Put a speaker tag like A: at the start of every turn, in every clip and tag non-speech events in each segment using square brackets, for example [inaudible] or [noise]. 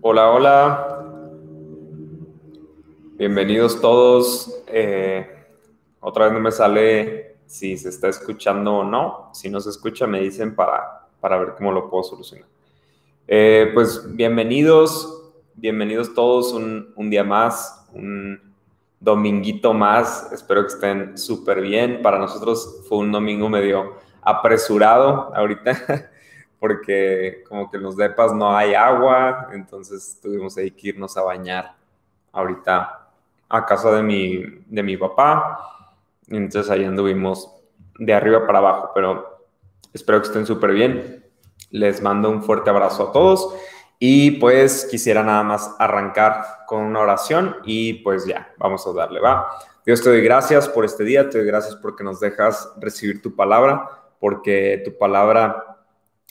A: Hola, hola. Bienvenidos todos. Eh, otra vez no me sale si se está escuchando o no. Si no se escucha, me dicen para, para ver cómo lo puedo solucionar. Eh, pues bienvenidos, bienvenidos todos un, un día más, un dominguito más. Espero que estén súper bien. Para nosotros fue un domingo medio apresurado ahorita. [laughs] porque como que en los depas no hay agua, entonces tuvimos ahí que irnos a bañar ahorita a casa de mi, de mi papá. Entonces ahí anduvimos de arriba para abajo, pero espero que estén súper bien. Les mando un fuerte abrazo a todos y pues quisiera nada más arrancar con una oración y pues ya, vamos a darle, va. Dios te doy gracias por este día, te doy gracias porque nos dejas recibir tu palabra, porque tu palabra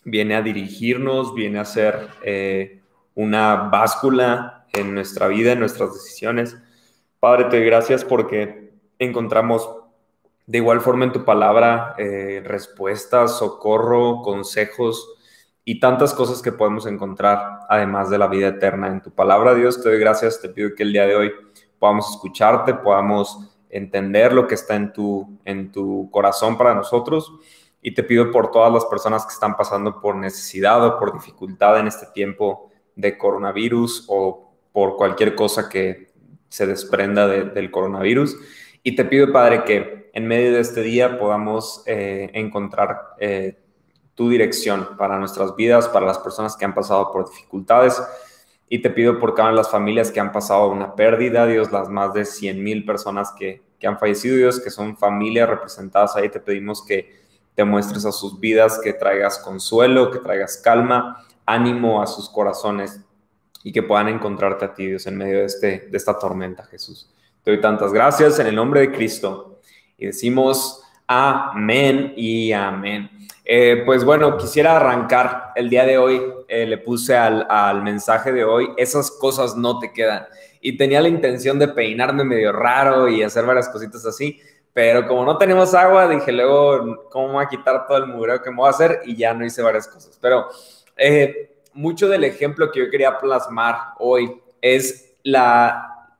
A: viene a dirigirnos, viene a ser eh, una báscula en nuestra vida, en nuestras decisiones. Padre, te doy gracias porque encontramos de igual forma en tu palabra eh, respuestas, socorro, consejos y tantas cosas que podemos encontrar además de la vida eterna. En tu palabra, Dios, te doy gracias, te pido que el día de hoy podamos escucharte, podamos entender lo que está en tu, en tu corazón para nosotros y te pido por todas las personas que están pasando por necesidad o por dificultad en este tiempo de coronavirus o por cualquier cosa que se desprenda del coronavirus. Y te pido, Padre, que en medio de este día podamos eh, encontrar eh, tu dirección para nuestras vidas, para las personas que han pasado por dificultades. Y te pido por cada una de las familias que han pasado una pérdida, Dios, las más de 100 mil personas que, que han fallecido, Dios, que son familias representadas ahí, te pedimos que te muestres a sus vidas, que traigas consuelo, que traigas calma, ánimo a sus corazones y que puedan encontrarte a ti, Dios, en medio de, este, de esta tormenta, Jesús. Te doy tantas gracias en el nombre de Cristo y decimos amén y amén. Eh, pues bueno, quisiera arrancar el día de hoy, eh, le puse al, al mensaje de hoy, esas cosas no te quedan. Y tenía la intención de peinarme medio raro y hacer varias cositas así, pero como no tenemos agua, dije luego, ¿cómo voy a quitar todo el mugreo que me voy a hacer? Y ya no hice varias cosas. Pero eh, mucho del ejemplo que yo quería plasmar hoy es la,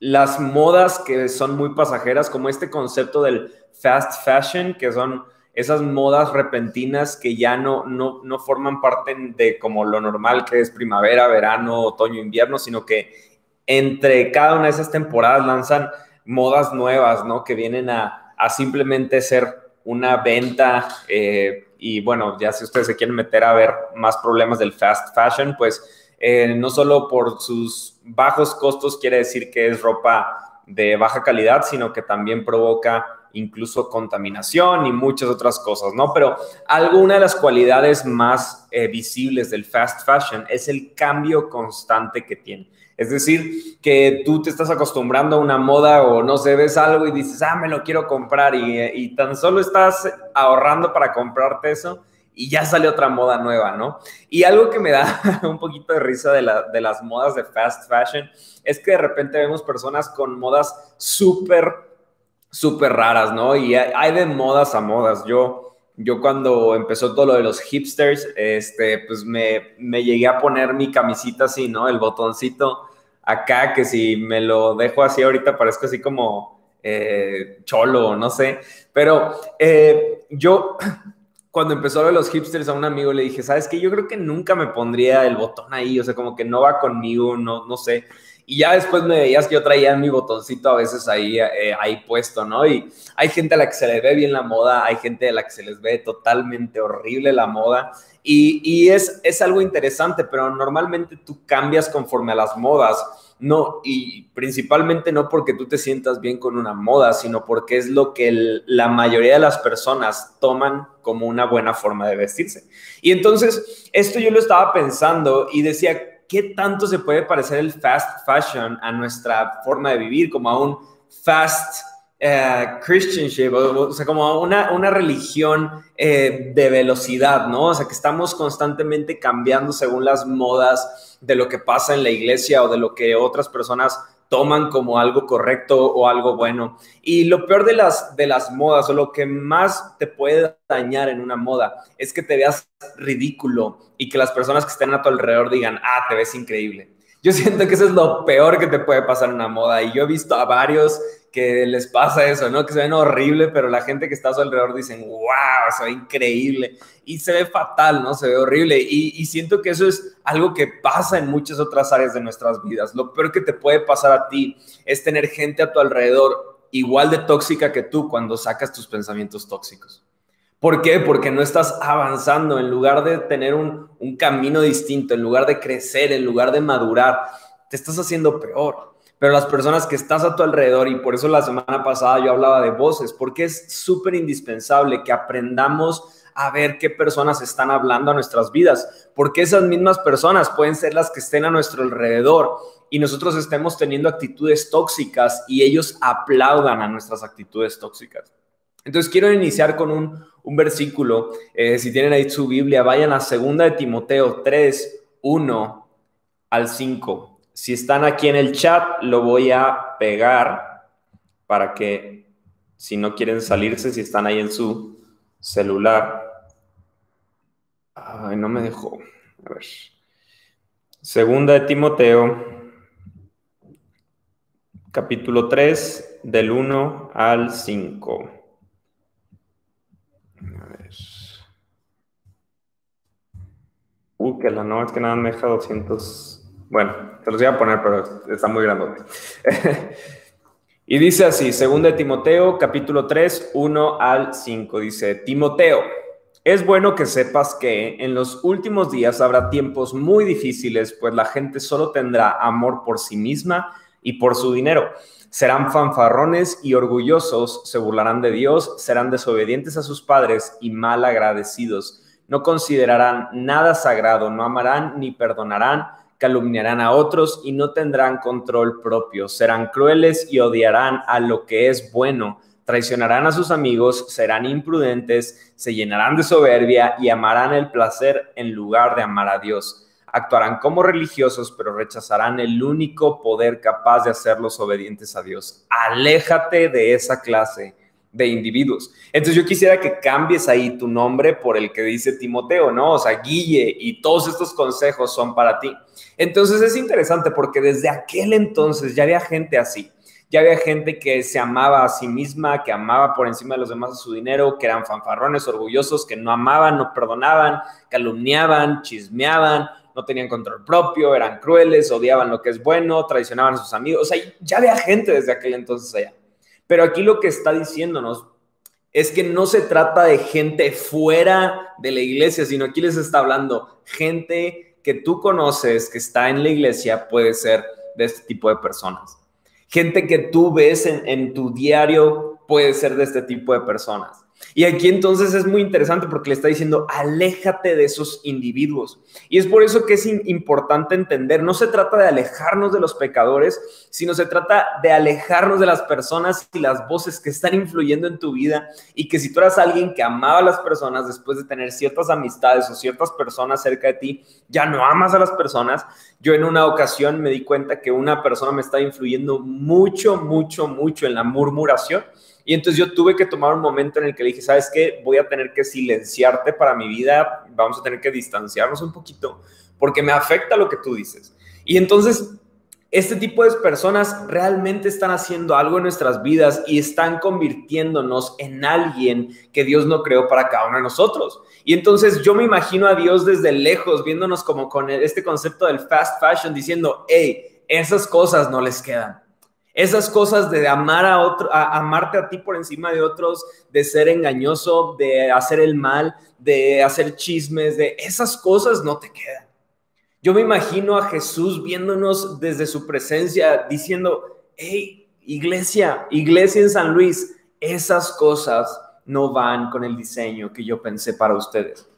A: las modas que son muy pasajeras, como este concepto del fast fashion, que son esas modas repentinas que ya no, no, no forman parte de como lo normal que es primavera, verano, otoño, invierno, sino que entre cada una de esas temporadas lanzan modas nuevas, ¿no? Que vienen a, simplemente ser una venta eh, y bueno, ya si ustedes se quieren meter a ver más problemas del fast fashion, pues eh, no solo por sus bajos costos quiere decir que es ropa de baja calidad, sino que también provoca incluso contaminación y muchas otras cosas, ¿no? Pero alguna de las cualidades más eh, visibles del fast fashion es el cambio constante que tiene. Es decir, que tú te estás acostumbrando a una moda o no sé, ves algo y dices, ah, me lo quiero comprar y, tan solo estás ahorrando para comprarte eso y ya sale otra moda nueva, ¿no? Y algo que me da [laughs] un poquito de risa de, de las modas de fast fashion es que de repente vemos personas con modas súper, súper raras, ¿no? Y hay de modas a modas. Yo, yo cuando empezó todo lo de los hipsters, este, pues me, me llegué a poner mi camisita así, ¿no? El botoncito acá que si me lo dejo así ahorita parezco así como eh, cholo, no sé. Pero eh, yo, cuando empezó a ver los hipsters a un amigo le dije, ¿sabes qué? Yo creo que nunca me pondría el botón ahí, o sea, como que no va conmigo, no, no sé. Y ya después me veías que yo traía mi botoncito a veces ahí, eh, ahí puesto, ¿no? Y hay gente a la que se le ve bien la moda, hay gente a la que se les ve totalmente horrible la moda. Y, es, es algo interesante, pero normalmente tú cambias conforme a las modas. No, y principalmente no porque tú te sientas bien con una moda, sino porque es lo que la mayoría de las personas toman como una buena forma de vestirse. Y entonces, esto yo lo estaba pensando y decía, ¿qué tanto se puede parecer el fast fashion a nuestra forma de vivir, como a un fast uh, Christianship, o, sea, como una, una religión eh, de velocidad, ¿no? O sea, que estamos constantemente cambiando según las modas de lo que pasa en la iglesia o de lo que otras personas toman como algo correcto o algo bueno. Y lo peor de las, de las modas o lo que más te puede dañar en una moda es que te veas ridículo y que las personas que estén a tu alrededor digan, ah, te ves increíble. Yo [laughs] siento que eso es lo peor que te puede pasar en una moda y yo he visto a varios que les pasa eso, ¿no? Que se ven horrible, pero la gente que está a su alrededor dicen, wow, se ve increíble. Y se ve fatal, ¿no? Se ve horrible. Y, y, siento que eso es algo que pasa en muchas otras áreas de nuestras vidas. Lo peor que te puede pasar a ti es tener gente a tu alrededor igual de tóxica que tú cuando sacas tus pensamientos tóxicos. ¿Por qué? Porque no estás avanzando. En lugar de tener un, un camino distinto, en lugar de crecer, en lugar de madurar, te estás haciendo peor pero las personas que estás a tu alrededor, y por eso la semana pasada yo hablaba de voces, porque es súper indispensable que aprendamos a ver qué personas están hablando a nuestras vidas, porque esas mismas personas pueden ser las que estén a nuestro alrededor y nosotros estemos teniendo actitudes tóxicas y ellos aplaudan a nuestras actitudes tóxicas. Entonces quiero iniciar con un, un versículo, eh, si tienen ahí su Biblia, vayan a 2 de Timoteo 3, 1 al 5. Si están aquí en el chat, lo voy a pegar para que si no quieren salirse, si están ahí en su celular. Ay, no me dejó. A ver. Segunda de Timoteo, capítulo 3, del 1 al 5. A ver. Uy, que la no es que nada me deja 200. Bueno, te los voy a poner, pero está muy grandote. [laughs] y dice así, 2 Timoteo, capítulo 3, 1 al 5. Dice, Timoteo, es bueno que sepas que en los últimos días habrá tiempos muy difíciles, pues la gente solo tendrá amor por sí misma y por su dinero. Serán fanfarrones y orgullosos, se burlarán de Dios, serán desobedientes a sus padres y mal agradecidos. No considerarán nada sagrado, no amarán ni perdonarán calumniarán a otros y no tendrán control propio, serán crueles y odiarán a lo que es bueno, traicionarán a sus amigos, serán imprudentes, se llenarán de soberbia y amarán el placer en lugar de amar a Dios. Actuarán como religiosos, pero rechazarán el único poder capaz de hacerlos obedientes a Dios. Aléjate de esa clase de individuos. Entonces yo quisiera que cambies ahí tu nombre por el que dice Timoteo, ¿no? O sea, Guille, y todos estos consejos son para ti. Entonces es interesante porque desde aquel entonces ya había gente así. Ya había gente que se amaba a sí misma, que amaba por encima de los demás a su dinero, que eran fanfarrones, orgullosos, que no amaban, no perdonaban, calumniaban, chismeaban, no tenían control propio, eran crueles, odiaban lo que es bueno, traicionaban a sus amigos. O sea, ya había gente desde aquel entonces allá. Pero aquí lo que está diciéndonos es que no se trata de gente fuera de la iglesia, sino aquí les está hablando gente que tú conoces, que está en la iglesia, puede ser de este tipo de personas. Gente que tú ves en, en tu diario puede ser de este tipo de personas. Y aquí entonces es muy interesante porque le está diciendo, aléjate de esos individuos. Y es por eso que es importante entender, no se trata de alejarnos de los pecadores, sino se trata de alejarnos de las personas y las voces que están influyendo en tu vida y que si tú eras alguien que amaba a las personas después de tener ciertas amistades o ciertas personas cerca de ti, ya no amas a las personas. Yo en una ocasión me di cuenta que una persona me estaba influyendo mucho, mucho, mucho en la murmuración y entonces yo tuve que tomar un momento en el que le dije, ¿sabes qué? Voy a tener que silenciarte para mi vida, vamos a tener que distanciarnos un poquito, porque me afecta lo que tú dices. Y entonces, este tipo de personas realmente están haciendo algo en nuestras vidas y están convirtiéndonos en alguien que Dios no creó para cada uno de nosotros. Y entonces yo me imagino a Dios desde lejos, viéndonos como con este concepto del fast fashion, diciendo, hey, esas cosas no les quedan esas cosas de amar a otro, amarte a ti por encima de otros, de ser engañoso, de hacer el mal, de hacer chismes, de esas cosas no te quedan. Yo me imagino a Jesús viéndonos desde su presencia diciendo, hey, iglesia, iglesia en San Luis, esas cosas no van con el diseño que yo pensé para ustedes.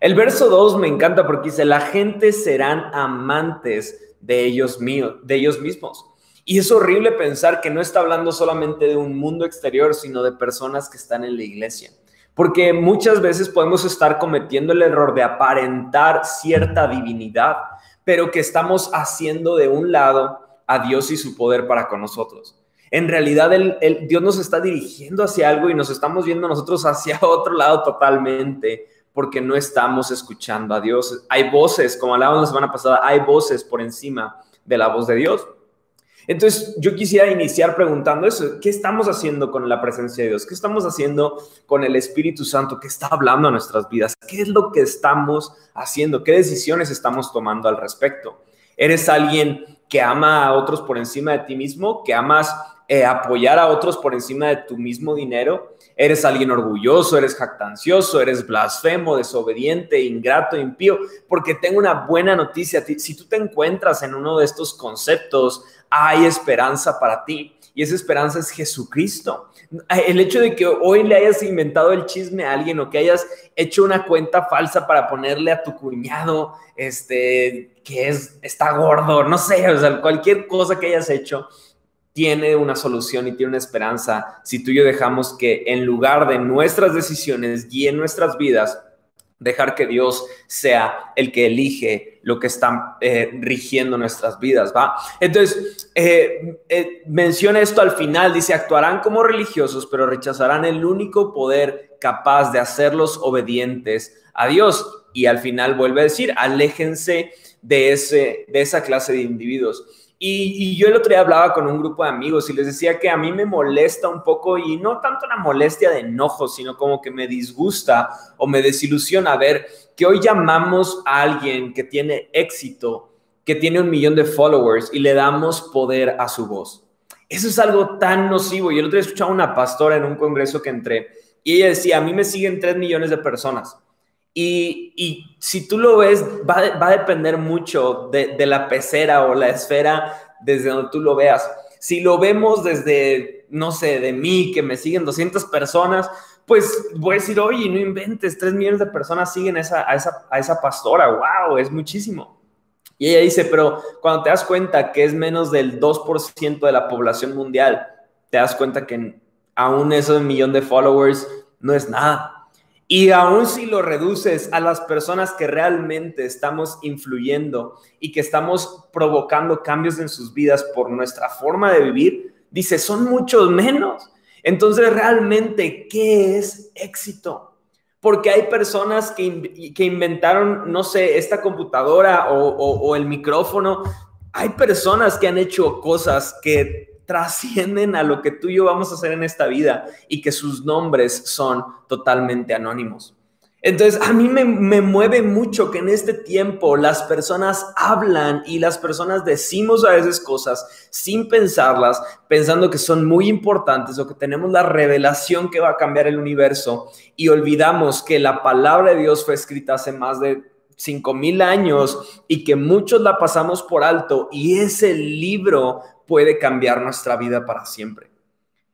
A: El verso 2 me encanta porque dice, la gente serán amantes de ellos, míos, de ellos mismos. Y es horrible pensar que no está hablando solamente de un mundo exterior, sino de personas que están en la iglesia. Porque muchas veces podemos estar cometiendo el error de aparentar cierta divinidad, pero que estamos haciendo de un lado a Dios y su poder para con nosotros. En realidad, el, Dios nos está dirigiendo hacia algo y nos estamos viendo nosotros hacia [laughs] otro lado totalmente porque no estamos escuchando a Dios. Hay voces, como hablábamos la semana pasada, hay voces por encima de la voz de Dios. Entonces, yo quisiera iniciar preguntando eso, ¿qué estamos haciendo con la presencia de Dios? ¿Qué estamos haciendo con el Espíritu Santo que está hablando a nuestras vidas? ¿Qué es lo que estamos haciendo? ¿Qué decisiones estamos tomando al respecto? ¿Eres alguien que ama a otros por encima de ti mismo? ¿Que amas eh, apoyar a otros por encima de tu mismo dinero? ¿Eres alguien orgulloso? ¿Eres jactancioso? ¿Eres blasfemo, desobediente, ingrato, impío? Porque tengo una buena noticia. Si tú te encuentras en uno de estos conceptos, hay esperanza para ti. Y esa esperanza es Jesucristo. El hecho de que hoy le hayas inventado el chisme a alguien o que hayas hecho una cuenta falsa para ponerle a tu cuñado, este, que es, está gordo, no sé, o sea, cualquier cosa que hayas hecho, tiene una solución y tiene una esperanza si tú y yo dejamos que en lugar de nuestras decisiones guíen nuestras vidas, dejar que Dios sea el que elige lo que está eh, rigiendo nuestras vidas, ¿va? Entonces, eh, eh, menciona esto al final, dice, actuarán como religiosos, pero rechazarán el único poder capaz de hacerlos obedientes a Dios. Y al final vuelve a decir, aléjense de, ese, de esa clase de individuos. Y, yo el otro día hablaba con un grupo de amigos y les decía que a mí me molesta un poco, y no tanto una molestia de enojo, sino como que me disgusta o me desilusiona ver que hoy llamamos a alguien que tiene éxito, que tiene un millón de followers y le damos poder a su voz. Eso es algo tan nocivo. Yo el otro día escuchaba a una pastora en un congreso que entré y ella decía, a mí me siguen 3 millones de personas. Y, si tú lo ves, va, a depender mucho de, de, la pecera o la esfera desde donde tú lo veas. Si lo vemos desde, no sé, de mí, que me siguen 200 personas, pues voy a decir, oye, no inventes, 3 millones de personas siguen esa, a, esa, a esa pastora, wow, es muchísimo. Y ella dice, pero cuando te das cuenta que es menos del 2% de la población mundial, te das cuenta que aún ese millón de followers no es nada. Y aún si lo reduces a las personas que realmente estamos influyendo y que estamos provocando cambios en sus vidas por nuestra forma de vivir, dice, son muchos menos. Entonces, realmente, ¿qué es éxito? Porque hay personas que, que inventaron, no sé, esta computadora o, o el micrófono. Hay personas que han hecho cosas que trascienden a lo que tú y yo vamos a hacer en esta vida y que sus nombres son totalmente anónimos. Entonces, a mí me, mueve mucho que en este tiempo las personas hablan y las personas decimos a veces cosas sin pensarlas, pensando que son muy importantes o que tenemos la revelación que va a cambiar el universo y olvidamos que la palabra de Dios fue escrita hace más de cinco mil años y que muchos la pasamos por alto y ese libro puede cambiar nuestra vida para siempre.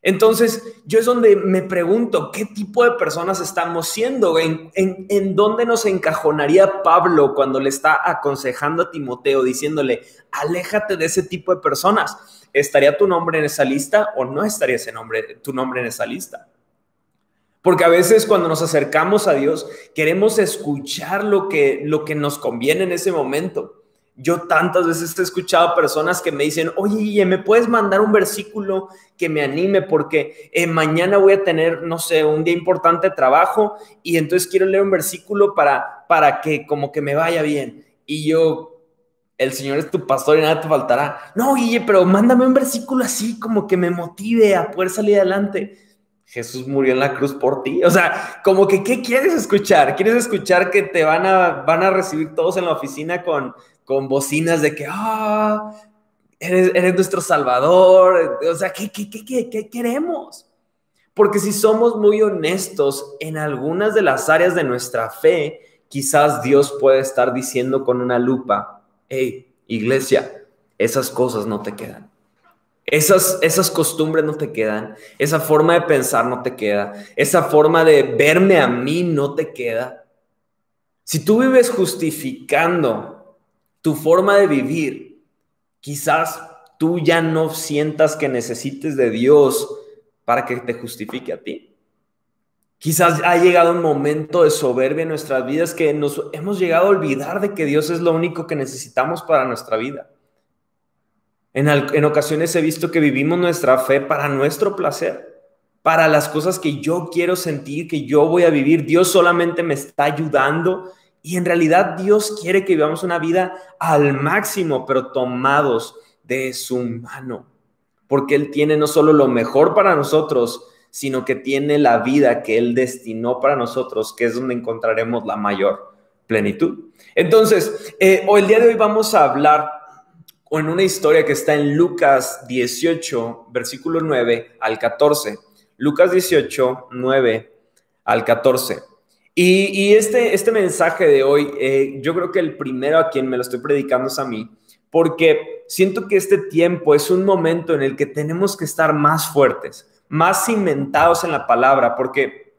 A: Entonces, yo es donde me pregunto, ¿qué tipo de personas estamos siendo? ¿En, en, dónde nos encajonaría Pablo cuando le está aconsejando a Timoteo, diciéndole, aléjate de ese tipo de personas? ¿Estaría tu nombre en esa lista o no estaría ese nombre, tu nombre en esa lista? Porque a veces cuando nos acercamos a Dios, queremos escuchar lo que, lo que nos conviene en ese momento. Yo tantas veces he escuchado personas que me dicen, oye, ¿me puedes mandar un versículo que me anime? Porque eh, mañana voy a tener, no sé, un día importante de trabajo y entonces quiero leer un versículo para, para que como que me vaya bien. Y yo, el Señor es tu pastor y nada te faltará. No, Guille, pero mándame un versículo así como que me motive a poder salir adelante. Jesús murió en la cruz por ti. O sea, como que, ¿qué quieres escuchar? ¿Quieres escuchar que te van a, van a recibir todos en la oficina con, con bocinas de que, ah, eres, nuestro salvador. O sea, ¿qué, qué, qué, qué queremos? Porque si somos muy honestos en algunas de las áreas de nuestra fe, quizás Dios puede estar diciendo con una lupa, hey, iglesia, esas cosas no te quedan. Esas, esas costumbres no te quedan, esa forma de pensar no te queda, esa forma de verme a mí no te queda. Si tú vives justificando tu forma de vivir, quizás tú ya no sientas que necesites de Dios para que te justifique a ti. Quizás ha llegado un momento de soberbia en nuestras vidas que nos hemos llegado a olvidar de que Dios es lo único que necesitamos para nuestra vida. En, ocasiones he visto que vivimos nuestra fe para nuestro placer, para las cosas que yo quiero sentir, que yo voy a vivir. Dios solamente me está ayudando y en realidad Dios quiere que vivamos una vida al máximo, pero tomados de su mano, porque Él tiene no solo lo mejor para nosotros, sino que tiene la vida que Él destinó para nosotros, que es donde encontraremos la mayor plenitud. Entonces, eh, el día de hoy vamos a hablar en una historia que está en Lucas 18, versículo 9 al 14. Lucas 18, 9 al 14. Y, este, este mensaje de hoy, eh, yo creo que el primero a quien me lo estoy predicando es a mí, porque siento que este tiempo es un momento en el que tenemos que estar más fuertes, más cimentados en la palabra, porque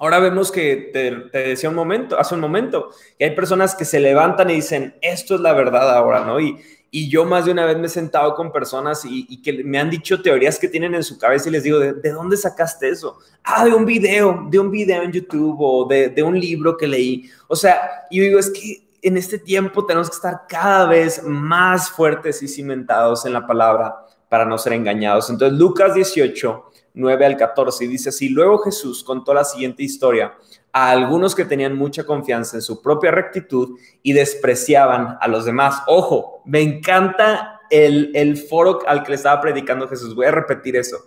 A: ahora vemos que te, decía un momento, hace un momento, que hay personas que se levantan y dicen, esto es la verdad ahora, ¿no? Y, y yo más de una vez me he sentado con personas y, que me han dicho teorías que tienen en su cabeza y les digo, ¿de, dónde sacaste eso? Ah, de un video, de un video en YouTube o de, de, un libro que leí. O sea, yo digo, es que en este tiempo tenemos que estar cada vez más fuertes y cimentados en la palabra para no ser engañados. Entonces, Lucas 18, 9 al 14 dice así, luego Jesús contó la siguiente historia a algunos que tenían mucha confianza en su propia rectitud y despreciaban a los demás. Ojo, me encanta el, el foro al que le estaba predicando Jesús. Voy a repetir eso.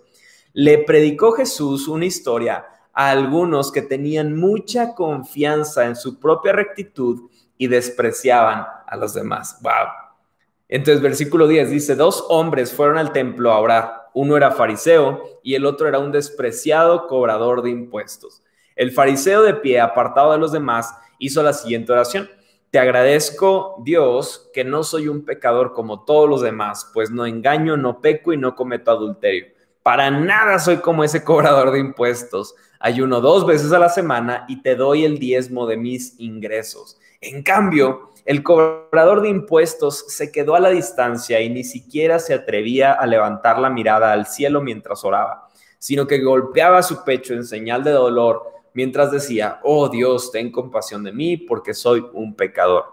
A: Le predicó Jesús una historia a algunos que tenían mucha confianza en su propia rectitud y despreciaban a los demás. Wow. Entonces, versículo 10 dice, dos hombres fueron al templo a orar. Uno era fariseo y el otro era un despreciado cobrador de impuestos. El fariseo de pie, apartado de los demás, hizo la siguiente oración. Te agradezco, Dios, que no soy un pecador como todos los demás, pues no engaño, no peco y no cometo adulterio. Para nada soy como ese cobrador de impuestos. Ayuno dos veces a la semana y te doy el diezmo de mis ingresos. En cambio, el cobrador de impuestos se quedó a la distancia y ni siquiera se atrevía a levantar la mirada al cielo mientras oraba, sino que golpeaba su pecho en señal de dolor mientras decía, oh Dios, ten compasión de mí porque soy un pecador.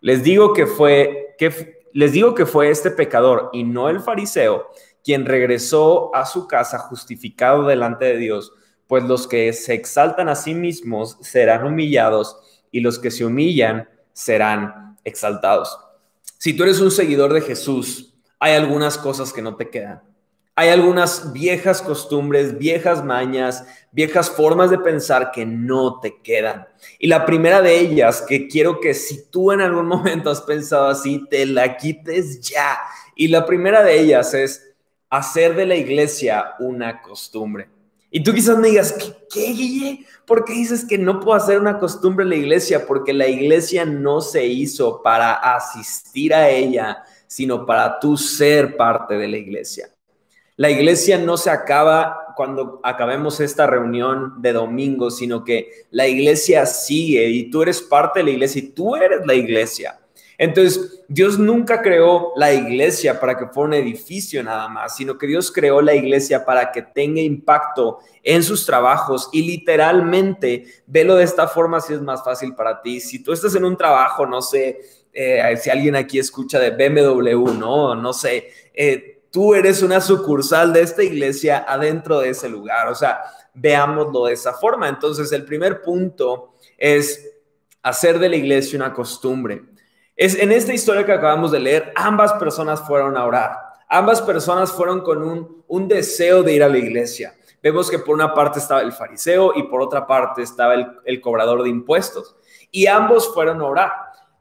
A: Les digo que fue, que, les digo que fue este pecador y no el fariseo quien regresó a su casa justificado delante de Dios, pues los que se exaltan a sí mismos serán humillados y los que se humillan serán exaltados. Si tú eres un seguidor de Jesús, hay algunas cosas que no te quedan. Hay algunas viejas costumbres, viejas mañas, viejas formas de pensar que no te quedan. Y la primera de ellas, que quiero que si tú en algún [laughs] momento has pensado así, te la quites ya. Y la primera de ellas es hacer de la iglesia una costumbre. Y tú quizás me digas, ¿qué, Guille? ¿Por qué dices que no puedo hacer una costumbre en la iglesia? Porque la iglesia no se hizo para asistir a ella, sino para tú ser parte de la iglesia. La iglesia no se acaba cuando acabemos esta reunión de domingo, sino que la iglesia sigue y tú eres parte de la iglesia y tú eres la iglesia. Entonces, Dios nunca creó la iglesia para que fuera un edificio nada más, sino que Dios creó la iglesia para que tenga impacto en sus trabajos y literalmente, velo de esta forma si es más fácil para ti. Si tú estás en un trabajo, no sé, eh, si alguien aquí escucha de BMW, ¿no? No sé, eh, tú eres una sucursal de esta iglesia adentro de ese lugar. O sea, veámoslo de esa forma. Entonces, el primer punto es hacer de la iglesia una costumbre. En esta historia que acabamos de leer, ambas personas fueron a orar. Ambas personas fueron con un, un deseo de ir a la iglesia. Vemos que por una parte estaba el fariseo y por otra parte estaba el, el cobrador de impuestos. Y ambos fueron a orar.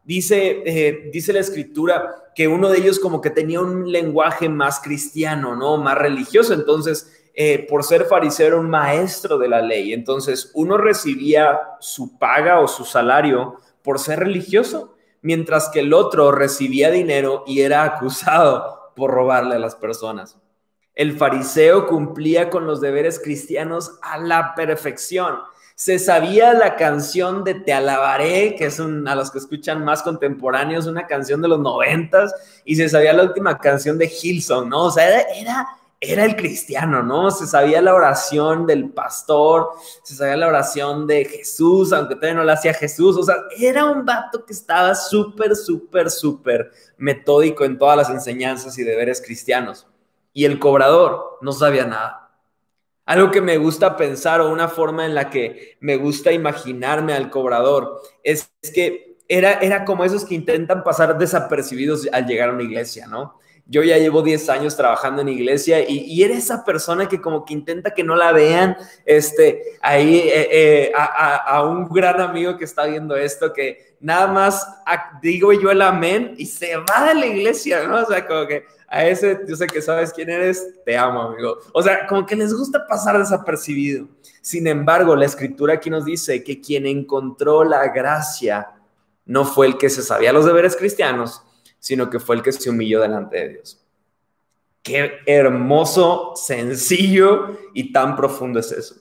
A: Dice, eh, dice la escritura que uno de ellos como que tenía un lenguaje más cristiano, ¿no? Más religioso. Entonces, eh, por ser fariseo era un maestro de la ley. Entonces, uno recibía su paga o su salario por ser religioso, mientras que el otro recibía dinero y era acusado por robarle a las personas. El fariseo cumplía con los deberes cristianos a la perfección se sabía la canción de Te alabaré, que es un, a los que escuchan más contemporáneos, una canción de los noventas, y se sabía la última canción de Hilson, ¿no? O sea, era el cristiano, ¿no? Se sabía la oración del pastor, se sabía la oración de Jesús, aunque todavía no la hacía Jesús. O sea, era un vato que estaba súper, súper, súper metódico en todas las enseñanzas y deberes cristianos. Y el cobrador no sabía nada. Algo que me gusta pensar o una forma en la que me gusta imaginarme al cobrador es, que era, era como esos que intentan pasar desapercibidos al llegar a una iglesia, ¿no? Yo ya llevo 10 años trabajando en iglesia y, y era esa persona que como que intenta que no la vean, este, ahí eh, eh, a, un gran amigo que está viendo esto, que nada más digo yo el amén y se va de la iglesia, ¿no? O sea, como que a ese, yo sé que sabes quién eres, te amo, amigo. O sea, como que les gusta pasar desapercibido. Sin embargo, la escritura aquí nos dice que quien encontró la gracia no fue el que se sabía los deberes cristianos, sino que fue el que se humilló delante de Dios. Qué hermoso, sencillo y tan profundo es eso.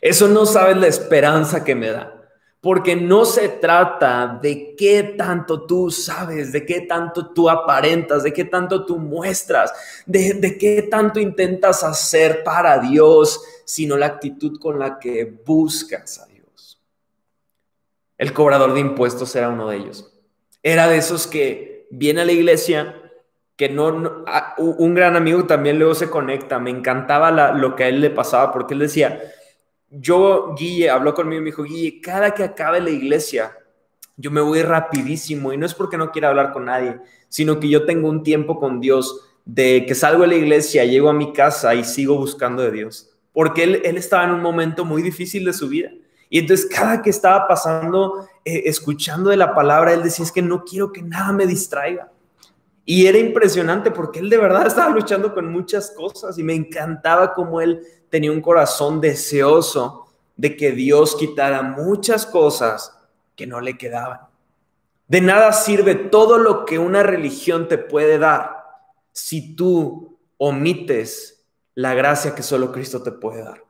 A: Eso no sabes la esperanza que me da. Porque no se trata de qué tanto tú sabes, de qué tanto tú aparentas, de qué tanto tú muestras, de, de, qué tanto intentas hacer para Dios, sino la actitud con la que buscas a Dios. El cobrador de impuestos era uno de ellos. Era de esos que viene a la iglesia, que no, un gran amigo también luego se conecta, me encantaba lo que a él le pasaba, porque él decía, yo, Guille, habló conmigo y me dijo, Guille, cada que acabe la iglesia, yo me voy rapidísimo, y no es porque no quiera hablar con nadie, sino que yo tengo un tiempo con Dios, de que salgo de la iglesia, llego a mi casa y sigo buscando de Dios, porque él, él estaba en un momento muy difícil de su vida. Y entonces cada que estaba pasando, eh, escuchando de la palabra, él decía, es que no quiero que nada me distraiga. Y era impresionante porque él de verdad [laughs] estaba luchando con muchas cosas y me encantaba como él tenía un corazón deseoso de que Dios quitara muchas cosas que no le quedaban. De nada sirve todo lo que una religión te puede dar si tú omites la gracia que solo Cristo te puede dar.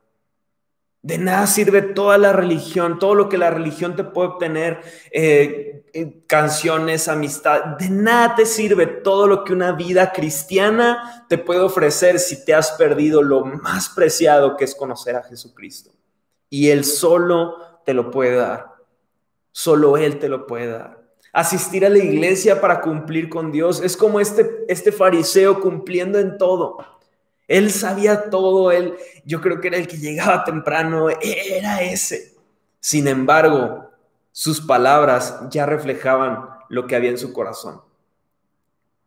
A: De nada sirve toda la religión, todo lo que la religión te puede obtener, eh, eh, canciones, amistad. De nada te sirve todo lo que una vida cristiana te puede ofrecer si te has perdido lo más preciado que es conocer a Jesucristo. Y Él solo te lo puede dar. Solo Él te lo puede dar. Asistir a la iglesia para cumplir con Dios es como este, este fariseo cumpliendo en todo él sabía todo, él, yo creo que era el que llegaba temprano, era ese. Sin embargo, sus palabras ya reflejaban lo que había en su corazón.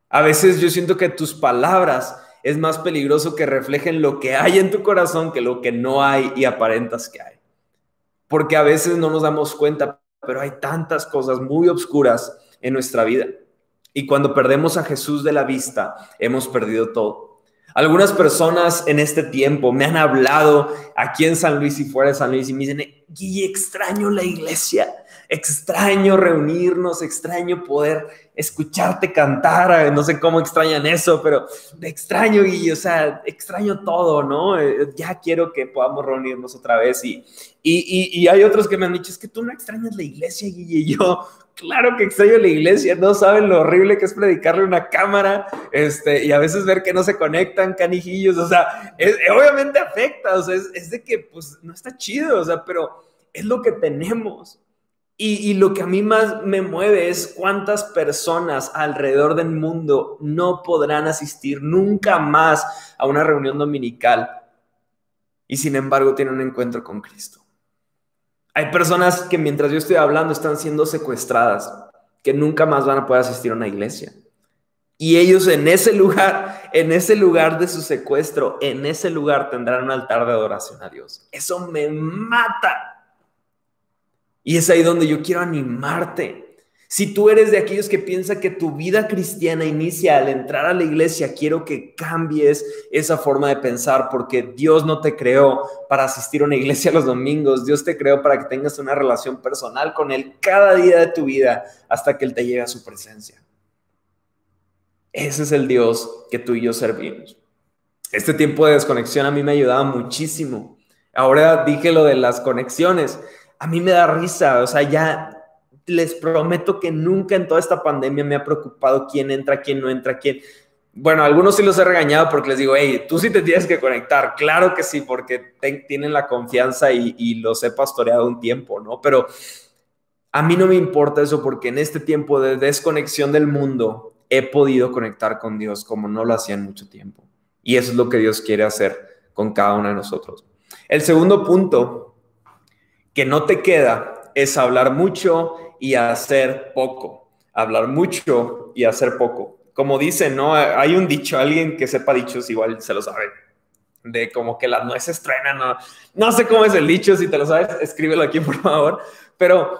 A: A veces yo siento que tus palabras es más peligroso que reflejen lo que hay en tu corazón que lo que no hay y aparentas que hay. Porque a veces no nos damos cuenta, pero hay tantas cosas muy obscuras en nuestra vida. Y cuando perdemos a Jesús de la vista, hemos perdido todo. Algunas personas en este tiempo me han hablado aquí en San Luis y fuera de San Luis y me dicen, Guille, extraño la iglesia, extraño reunirnos, extraño poder escucharte cantar, no sé cómo extrañan eso, pero extraño, Guille, o sea, extraño todo, ¿no? Eh, ya quiero que podamos reunirnos otra vez y, y, y, hay otros que me han dicho, es que tú no extrañas la iglesia, Guille, y yo, claro que extraño la iglesia, no saben lo horrible que es predicarle una cámara, este, y a veces ver que no se conectan canijillos, o sea, obviamente afecta, o sea, es, de que, pues, no está chido, o sea, pero es lo que tenemos. Y, lo que a mí más me mueve es cuántas personas alrededor del mundo no podrán asistir nunca más a una reunión dominical y sin embargo tienen un encuentro con Cristo. Hay personas que mientras yo estoy hablando están siendo secuestradas, que nunca más van a poder asistir a una iglesia. Y ellos en ese lugar, en ese lugar de su secuestro, en ese lugar tendrán un altar de adoración a Dios. Eso me mata. Y es ahí donde yo quiero animarte si tú eres de aquellos que piensa que tu vida cristiana inicia al entrar a la iglesia, quiero que cambies esa forma de pensar porque Dios no te creó para asistir a una iglesia [laughs] los domingos, Dios te creó para que tengas una relación personal con Él cada día de tu vida hasta que Él te llegue a su presencia. Ese es el Dios que tú y yo servimos. Este tiempo de desconexión a mí me ayudaba muchísimo. Ahora dije lo de las conexiones. A mí me da risa, o sea, ya les prometo que nunca en toda esta pandemia me ha preocupado quién entra, quién no entra, quién. bueno, algunos sí los he regañado porque les digo, hey, tú sí te tienes que conectar. Claro que sí, porque tienen la confianza y, y, los he pastoreado un tiempo, ¿no? Pero a mí no me importa eso porque en este tiempo de desconexión del mundo he podido conectar con Dios como no lo hacía en mucho tiempo. Y eso es lo que Dios quiere hacer con cada uno de nosotros. El segundo punto que no te queda es hablar mucho y hacer poco. Hablar mucho y hacer poco. Como dicen, ¿no? Hay un dicho, alguien que sepa dichos igual se lo sabe, de como que las nueces truenan, no, no sé cómo es el dicho, si te lo sabes, escríbelo aquí por favor, pero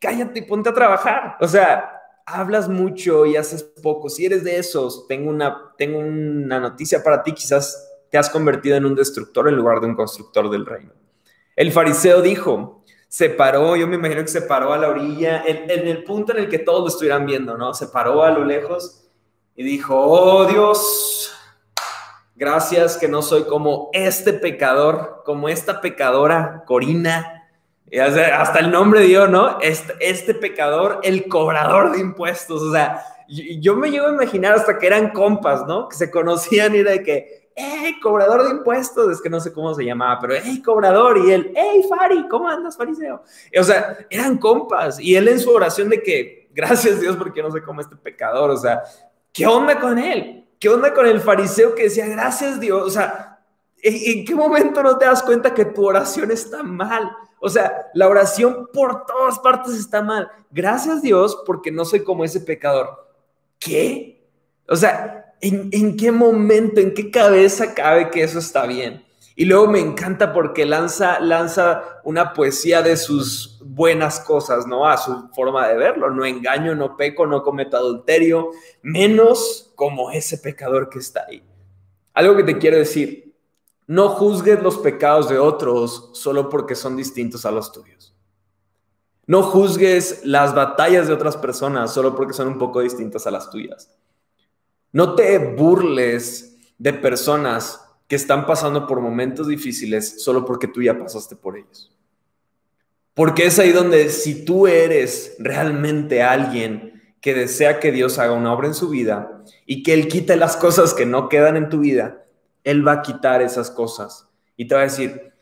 A: cállate y ponte a trabajar, o sea, hablas mucho y haces poco, si eres de esos, tengo una, tengo una noticia para ti, quizás te has convertido en un destructor en lugar de un constructor del reino. El fariseo dijo, se paró, yo me imagino que se paró a la orilla, en, el punto en el que todos lo estuvieran viendo, ¿no? Se paró a lo lejos y dijo, oh Dios, gracias que no soy como este pecador, como esta pecadora Corina. Y hasta el nombre dio, ¿no? Este, este pecador, el cobrador de impuestos. O sea, yo, yo me llevo a imaginar hasta que eran compas, ¿no? Que se conocían y era de que, ¡Ey, cobrador de impuestos! Es que no sé cómo se llamaba, pero ¡Ey, cobrador! Y él, ¡Ey, Fari! ¿Cómo andas, fariseo? o sea, eran compas. Y él en su oración de que, [laughs] gracias Dios porque no sé cómo este pecador, o sea, ¿qué onda con él? ¿Qué onda con el fariseo que decía, gracias Dios? O sea, ¿en, qué momento no te das cuenta que tu oración está mal? O sea, la oración por todas partes está mal. Gracias Dios porque no soy como ese pecador. ¿Qué? O sea, ¿En, qué momento, en qué cabeza cabe que eso está bien? Y luego me encanta porque lanza, lanza una poesía de sus buenas cosas, ¿no? A su forma de verlo. No engaño, no peco, no cometo adulterio, menos como ese pecador que está ahí. Algo que te quiero decir, no juzgues los pecados de otros solo porque son distintos a los tuyos. No juzgues las batallas de otras personas solo porque son un poco distintas a las tuyas. No te burles de personas que están pasando por momentos difíciles solo porque tú ya pasaste por ellos. Porque es ahí donde si tú eres realmente alguien que desea que Dios haga una obra en su vida y que Él quite las cosas que no quedan en tu vida, Él va a quitar esas cosas y te va a decir,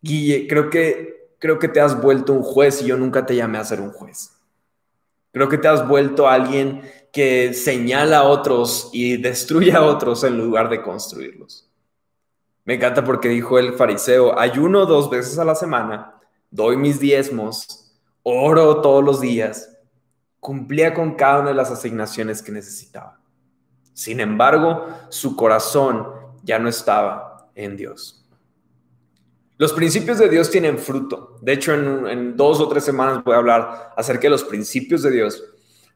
A: Guille, creo que, creo que te has vuelto un juez y yo nunca te llamé a ser un juez. Creo que te has vuelto alguien que señala a otros y destruye a otros en lugar de construirlos. Me encanta porque dijo el fariseo, ayuno dos veces a la semana, doy mis diezmos, oro todos los días, cumplía con cada una de las asignaciones que necesitaba. Sin embargo, su corazón ya no estaba en Dios. Los principios de Dios tienen fruto. De hecho, en, en dos o tres semanas voy a hablar acerca de los principios de Dios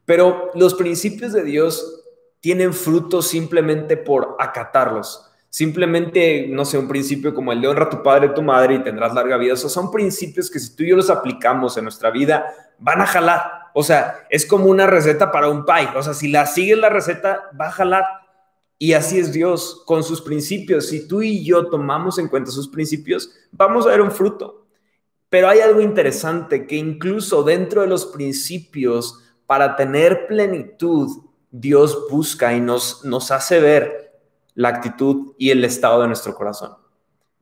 A: pero los principios de Dios tienen fruto simplemente por acatarlos. Simplemente, no sé, un principio como el de honra a tu padre y tu madre y tendrás larga vida. O son principios que si tú y yo los aplicamos en nuestra vida, van a jalar. O sea, es como una receta para un pie. O sea, si la sigues la receta, va a jalar. Y así es Dios con sus principios. Si tú y yo tomamos en cuenta sus principios, vamos a ver un fruto. Pero hay algo interesante que incluso dentro de los principios para tener plenitud, Dios busca y nos, nos hace ver la actitud y el estado de nuestro corazón.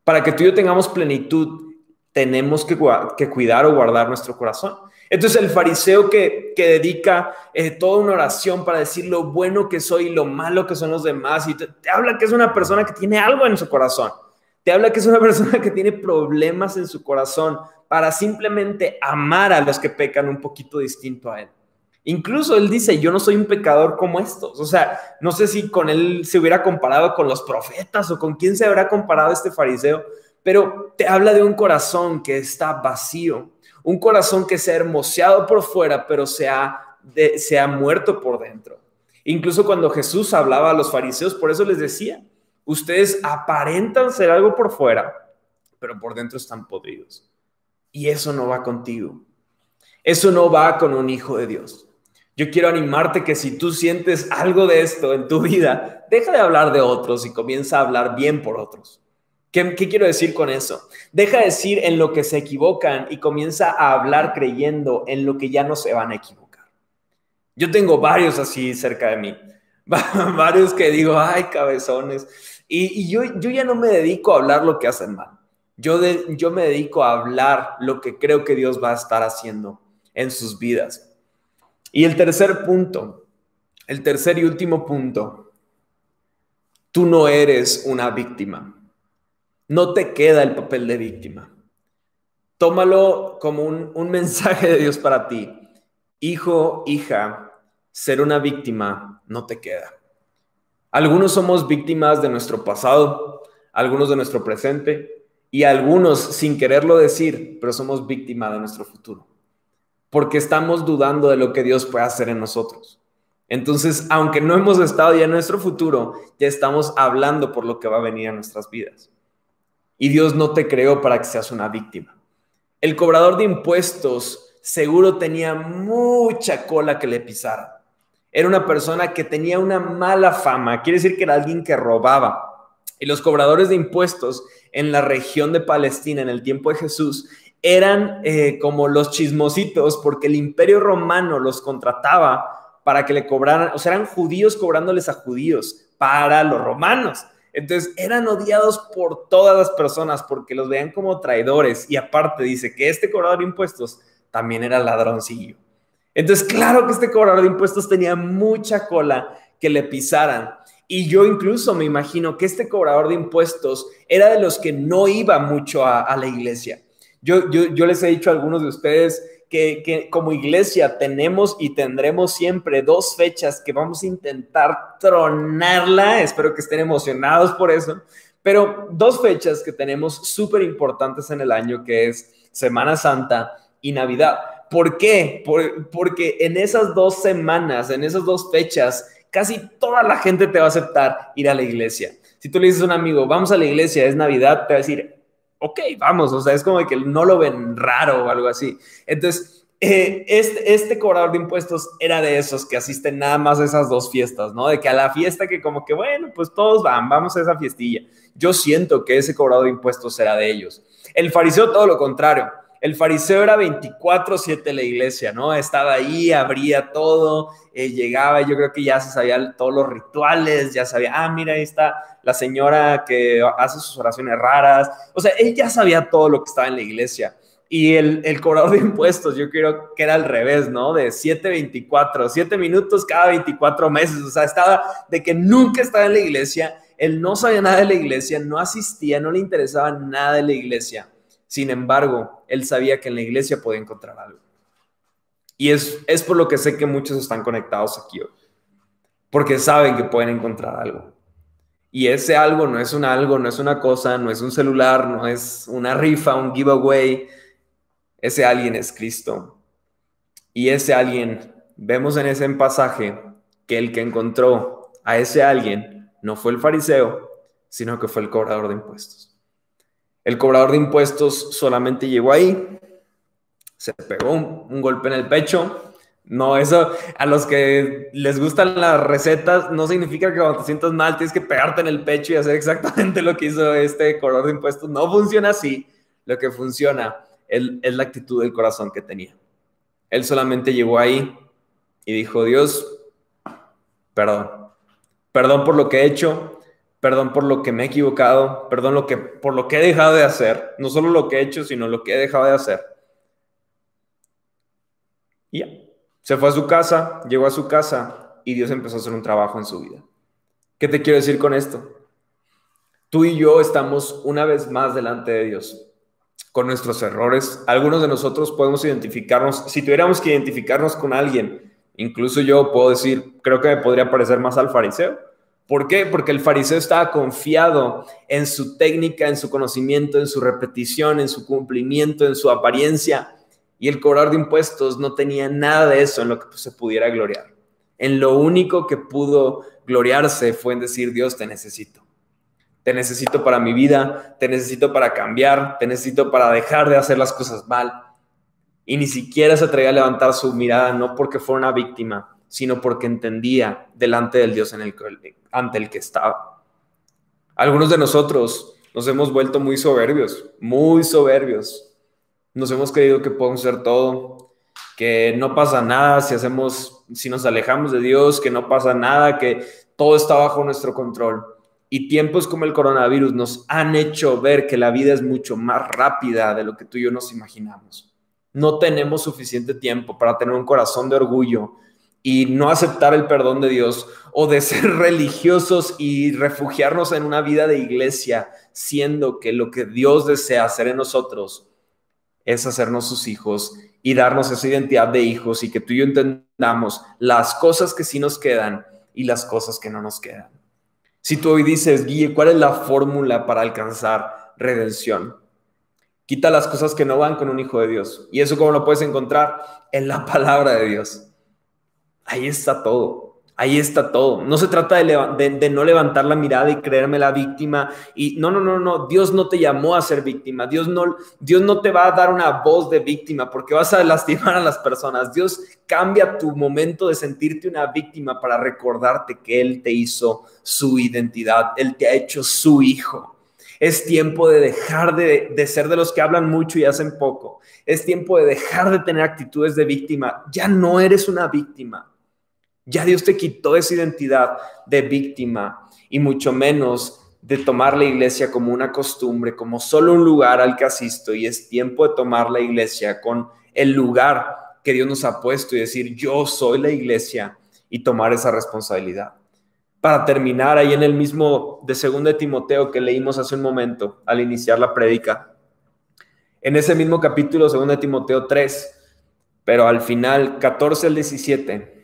A: Para que tú y yo tengamos plenitud, tenemos que, cuidar o guardar nuestro corazón. Entonces el fariseo que, que dedica eh, toda una oración para decir lo bueno que soy y lo malo que son los demás, y te habla que es una persona que tiene algo en su corazón, te habla que es una [laughs] persona que tiene problemas en su corazón para simplemente amar a los que pecan un poquito distinto a él. Incluso él dice, yo no soy un pecador como estos. O sea, no sé si con él se hubiera comparado con los profetas o con quién se habrá comparado este fariseo, pero te habla de un corazón que está vacío, un corazón que se ha hermoseado por fuera, pero se ha, se ha muerto por dentro. Incluso cuando Jesús hablaba a los fariseos, por eso les decía, ustedes aparentan ser algo por fuera, pero por dentro están podridos. Y eso no va contigo. Eso no va con un hijo de Dios. Yo quiero animarte que si tú sientes algo de esto en tu vida, deja de hablar de otros y comienza a hablar bien por otros. ¿Qué, quiero decir con eso? Deja de decir en lo que se equivocan y comienza a hablar creyendo en lo que ya no se van a equivocar. Yo tengo varios así cerca de mí. [laughs] varios que digo, ay, cabezones. Y, yo, yo ya no me dedico a hablar lo que hacen mal. Yo, yo me dedico a hablar lo que creo que Dios va a estar haciendo en sus vidas. Y el tercer punto, el tercer y último punto, tú no eres una víctima. No te queda el papel de víctima. Tómalo como un, un mensaje de Dios para ti. Hijo, hija, ser una víctima no te queda. Algunos somos víctimas de nuestro pasado, algunos de nuestro presente y algunos sin quererlo decir, pero somos víctimas de nuestro futuro. Porque estamos dudando de lo que Dios puede hacer en nosotros. Entonces, aunque no hemos estado ya en nuestro futuro, ya estamos hablando por lo que va a venir a nuestras vidas. Y Dios no te creó para que seas una víctima. El cobrador de impuestos seguro tenía mucha cola que le pisara era una persona que tenía una mala fama, quiere decir que era alguien que robaba. Y los cobradores de impuestos en la región de Palestina en el tiempo de Jesús eran eh, como los chismositos porque el imperio romano los contrataba para que le cobraran, o sea, eran judíos cobrándoles a judíos para los romanos. Entonces eran odiados por todas las personas porque los veían como traidores y aparte dice que este cobrador de impuestos también era ladroncillo. Entonces, claro que este cobrador de impuestos tenía mucha cola que le pisaran. Y yo incluso me imagino que este cobrador de impuestos era de los que no iba mucho a, la iglesia. Yo, yo, les he dicho a algunos de ustedes que, que, como iglesia tenemos y tendremos siempre dos fechas que vamos a intentar tronarla. Espero que estén emocionados por eso. Pero dos fechas que tenemos súper importantes en el año, que es Semana Santa y Navidad. ¿Por qué? porque en esas dos semanas, en esas dos fechas, casi toda la gente te va a aceptar ir a la iglesia. Si tú le dices a un amigo, vamos a la iglesia, es Navidad, te va a decir, ok, vamos, o sea, es como que no lo ven raro o algo así. Entonces, eh, este, este cobrador de impuestos era de esos que asisten nada más a esas dos fiestas, ¿no? De que a la fiesta que como que, bueno, pues todos van, vamos a esa fiestilla. Yo siento que ese cobrador de impuestos era de ellos. El fariseo todo lo contrario el fariseo era 24/7 la iglesia, ¿no? Estaba ahí, abría todo, eh, llegaba, yo creo que ya se sabía todos los rituales, ya sabía, ah, mira, ahí está la señora que hace sus oraciones raras. O sea, él ya sabía todo lo que estaba en la iglesia. Y el, el cobrador de impuestos, yo creo que era al revés, ¿no? De 7.24, 7 minutos cada 24 meses. O sea, estaba de que nunca estaba en la iglesia, él no sabía nada de la iglesia, no asistía, no le interesaba nada de la iglesia. Sin embargo, él sabía que en la iglesia podía encontrar algo. Y es, es por lo que sé que muchos están conectados aquí hoy. Porque saben que pueden encontrar algo. Y ese algo no es un algo, no es una cosa, no es un celular, no es una rifa, un giveaway. Ese alguien es Cristo. Y ese alguien, vemos en ese pasaje que el que encontró a ese alguien no fue el fariseo, sino que fue el cobrador de impuestos. El cobrador de impuestos solamente llegó ahí, se pegó un, golpe en el pecho. No, eso a los que les gustan las recetas no significa que cuando te sientas mal tienes que pegarte en el pecho y hacer exactamente lo que hizo este cobrador de impuestos. No funciona así. Lo que funciona es, es la actitud del corazón que tenía. Él solamente llegó ahí y dijo, Dios, perdón. Perdón por lo que he hecho, perdón por lo que me he equivocado, perdón lo que, por lo que he dejado de hacer, no solo lo que he hecho, sino lo que he dejado de hacer. Y ya, se fue a su casa, llegó a su casa y Dios empezó a hacer un trabajo en su vida. ¿Qué te quiero decir con esto? Tú y yo estamos una vez más delante de Dios con nuestros errores. Algunos de nosotros podemos identificarnos, si tuviéramos que identificarnos con alguien, incluso yo puedo decir, creo que me podría parecer más al fariseo ¿Por qué? Porque el fariseo estaba confiado en su técnica, en su conocimiento, en su repetición, en su cumplimiento, en su apariencia. Y el cobrador de impuestos no tenía nada de eso en lo que se pudiera gloriar. En lo único que pudo gloriarse fue en decir, Dios, te necesito. Te necesito para mi vida, te necesito para cambiar, te necesito para dejar de hacer las cosas mal. Y ni siquiera se atrevía a levantar su mirada, no porque fuera una víctima, sino porque entendía delante del Dios en el, ante el que estaba. Algunos de nosotros nos hemos vuelto muy soberbios, muy soberbios. Nos hemos creído que podemos ser todo, que no pasa nada si hacemos, si nos alejamos de Dios, que no pasa nada, que todo está bajo nuestro control. Y tiempos como el coronavirus nos han hecho ver que la vida es mucho más rápida de lo que tú y yo nos imaginamos. No tenemos suficiente tiempo para tener un corazón de orgullo y no aceptar el perdón de Dios o de [laughs] ser religiosos y refugiarnos en una vida de iglesia, siendo que lo que Dios desea hacer en nosotros es hacernos sus hijos y darnos esa identidad de hijos y que tú y yo entendamos las cosas que sí nos quedan y las cosas que no nos quedan. Si tú hoy dices, Guille, ¿cuál es la fórmula para alcanzar redención? Quita las cosas que no van con un hijo de Dios. ¿Y eso cómo lo puedes encontrar? En la palabra de Dios. Ahí está todo. Ahí está todo. No se trata de, no levantar la mirada y creerme la víctima. Y no, no, no, no. Dios no te llamó a ser víctima. Dios no, Dios no te va a dar una voz de víctima porque vas a lastimar a las personas. Dios cambia tu momento de sentirte una víctima para recordarte que Él te hizo su identidad. Él te ha hecho su hijo. Es tiempo de dejar de, de ser de los que hablan mucho y hacen poco. Es tiempo de dejar de tener actitudes de víctima. Ya no eres una víctima ya Dios te quitó esa identidad de víctima y mucho menos de tomar la iglesia como una costumbre, como solo un lugar al que asisto y es tiempo de tomar la iglesia con el lugar que Dios nos ha puesto y decir, yo soy la iglesia y tomar esa responsabilidad. Para terminar ahí en el mismo de 2 de Timoteo que leímos hace un momento al iniciar la prédica, en ese mismo capítulo 2 de Timoteo 3, pero al final 14 al 17,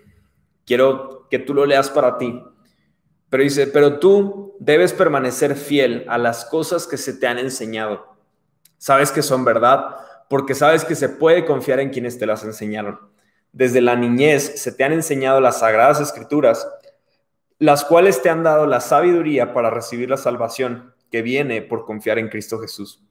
A: Quiero que tú lo leas para ti. Pero dice, pero tú debes permanecer fiel a las cosas que se te han enseñado. Sabes que son verdad porque sabes que se puede confiar en quienes te las enseñaron. Desde la niñez se te han enseñado las sagradas escrituras, las cuales te han dado la sabiduría para recibir la salvación que viene por confiar en Cristo Jesús.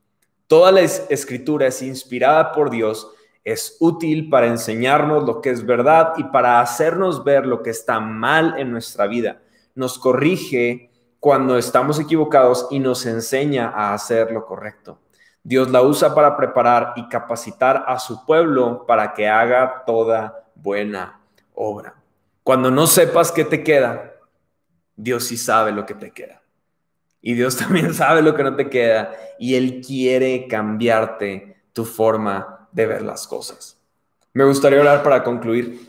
A: Toda la escritura es inspirada por Dios es útil para enseñarnos lo que es verdad y para hacernos ver lo que está mal en nuestra vida. Nos corrige cuando estamos equivocados y nos enseña a hacer lo correcto. Dios la usa para preparar y capacitar a su pueblo para que haga toda buena obra. Cuando no sepas qué te queda, Dios sí sabe lo que te queda. Y Dios [laughs] también sabe lo que no te queda. Y Él quiere cambiarte tu forma de ver las cosas. Me gustaría hablar para concluir.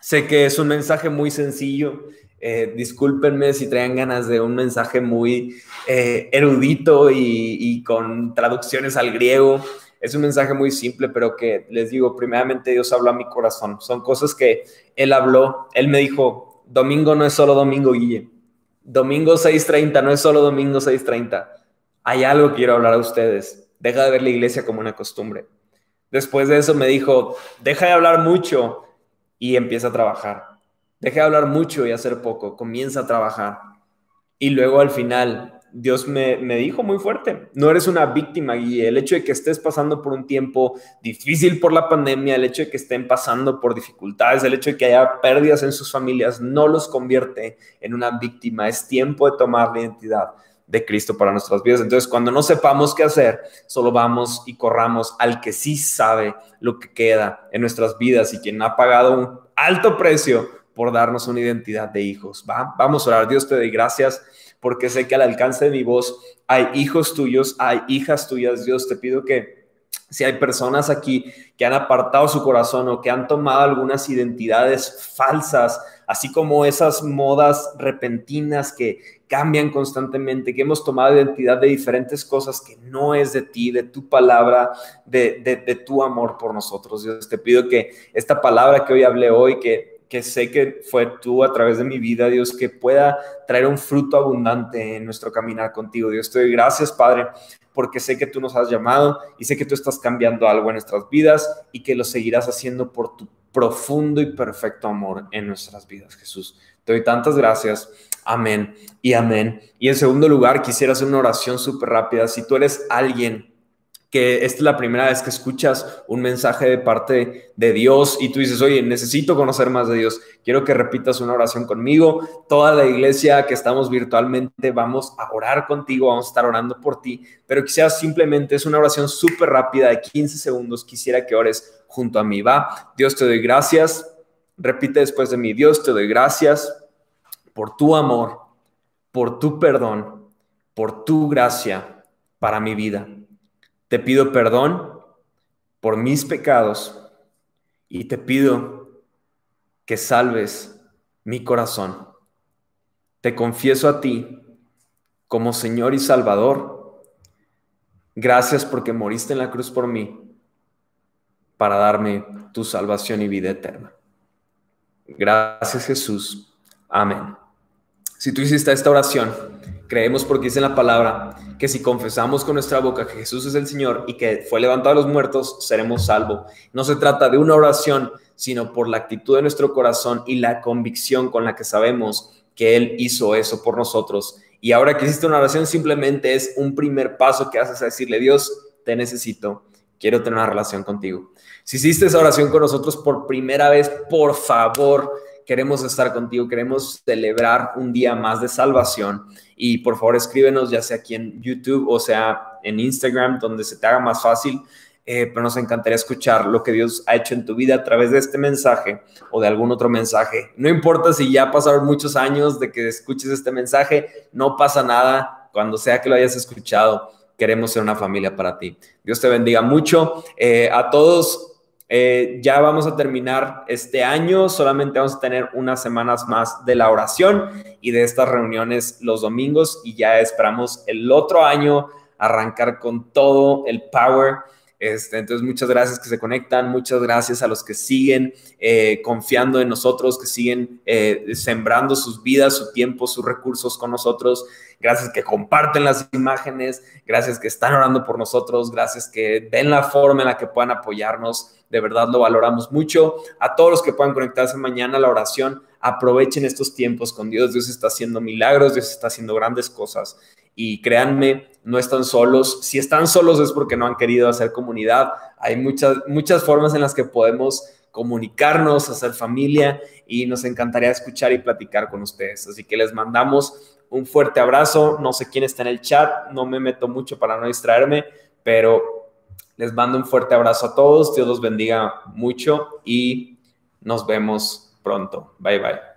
A: Sé que es un mensaje muy sencillo. Eh, discúlpenme si traen ganas de un mensaje muy eh, erudito y, y con traducciones al griego. Es un mensaje muy simple, pero que les digo, primeramente Dios habló a mi corazón. Son cosas que Él habló. Él me dijo, domingo no es solo domingo, Guille. Domingo 6.30 no es solo domingo 6.30. Hay algo que quiero hablar a ustedes. Deja de ver la iglesia como una costumbre. Después de eso me dijo, deja de hablar mucho y empieza a trabajar. Deja de hablar mucho y hacer poco, comienza a trabajar. Y luego al final, Dios me, dijo muy fuerte, no eres una víctima y el hecho de que estés pasando por un tiempo difícil por la pandemia, el hecho de que estén pasando por dificultades, el hecho de que haya pérdidas en sus familias, no los convierte en una víctima. Es tiempo de tomar la identidad de Cristo para nuestras vidas. Entonces, cuando no sepamos qué hacer, solo vamos y corramos al que sí sabe lo que queda en nuestras vidas y quien ha pagado un alto precio por darnos una identidad de hijos. ¿va? Vamos a orar. Dios te doy gracias porque sé que al alcance de mi voz hay hijos tuyos, hay hijas tuyas. Dios, te pido que si hay personas aquí que han apartado su corazón o que han tomado algunas identidades falsas, así como esas modas repentinas que cambian constantemente, que hemos tomado identidad de diferentes cosas que no es de ti, de tu palabra, de, de, tu amor por nosotros. Dios, te pido que esta palabra que hoy hablé hoy, que, que sé que fue tú a través de mi vida, Dios, que pueda traer un fruto abundante en nuestro caminar contigo. Dios, te doy gracias, Padre, porque sé que tú nos has llamado y sé que tú estás cambiando algo en nuestras vidas y que lo seguirás haciendo por tu profundo y perfecto amor en nuestras vidas, Jesús. Te doy tantas gracias. Amén y amén. Y en segundo lugar, quisiera hacer una oración súper rápida. Si tú eres alguien que esta es la primera vez que escuchas un mensaje de parte de Dios y tú dices, oye, necesito conocer más de Dios, quiero que repitas una oración conmigo. Toda la iglesia que estamos virtualmente vamos a orar contigo, vamos a estar orando por ti, pero quizás simplemente es una oración súper rápida de 15 segundos, quisiera que ores junto a mí. Va, Dios te doy gracias, repite después de mí, Dios te doy gracias por tu amor, por tu perdón, por tu gracia para mi vida. Te pido perdón por mis pecados y te pido que salves mi corazón. Te confieso a ti como Señor y Salvador. Gracias porque moriste en la cruz por mí para darme tu salvación y vida eterna. Gracias Jesús. Amén. Si tú hiciste esta oración, creemos porque dice en la palabra que si confesamos con nuestra boca que Jesús es el Señor y que fue levantado de los muertos, seremos salvos. No se trata de una oración, sino por la actitud de nuestro corazón y la convicción con la que sabemos que Él hizo eso por nosotros. Y ahora que hiciste una oración, simplemente es un primer paso que haces a decirle, Dios, te necesito, quiero tener una relación contigo. Si hiciste esa oración con nosotros por primera vez, por favor, queremos estar contigo, queremos celebrar un día más de salvación. Y por favor escríbenos ya sea aquí en YouTube o sea en Instagram, donde se te haga más fácil. Eh, pero nos encantaría escuchar lo que Dios ha hecho en tu vida a través de este mensaje o de algún otro mensaje. No importa si ya pasaron muchos años de que escuches este mensaje, no pasa nada cuando sea que lo hayas escuchado. Queremos ser una familia para ti. Dios te bendiga mucho. Eh, a todos, eh, ya vamos a terminar este año, solamente vamos a tener unas semanas más de la oración y de estas reuniones los domingos y ya esperamos el otro año arrancar con todo el power. Este, entonces, muchas gracias que se conectan, muchas gracias a los que siguen eh, confiando en nosotros, que siguen eh, sembrando sus vidas, su tiempo, sus recursos con nosotros. Gracias que comparten las imágenes, gracias que están orando por nosotros, gracias que den la forma en la que puedan apoyarnos de verdad lo valoramos mucho. A todos los que puedan conectarse mañana a la oración, aprovechen estos tiempos con Dios. Dios está haciendo milagros, Dios está haciendo grandes cosas. Y créanme, no están solos. Si están solos es porque no han querido hacer comunidad. Hay muchas, muchas formas en las que podemos comunicarnos, hacer familia y nos encantaría escuchar y platicar con ustedes. Así que les mandamos un fuerte abrazo. No sé quién está en el chat, no me meto mucho para no distraerme, pero les mando un fuerte abrazo a todos, Dios los bendiga mucho y nos vemos pronto. Bye bye.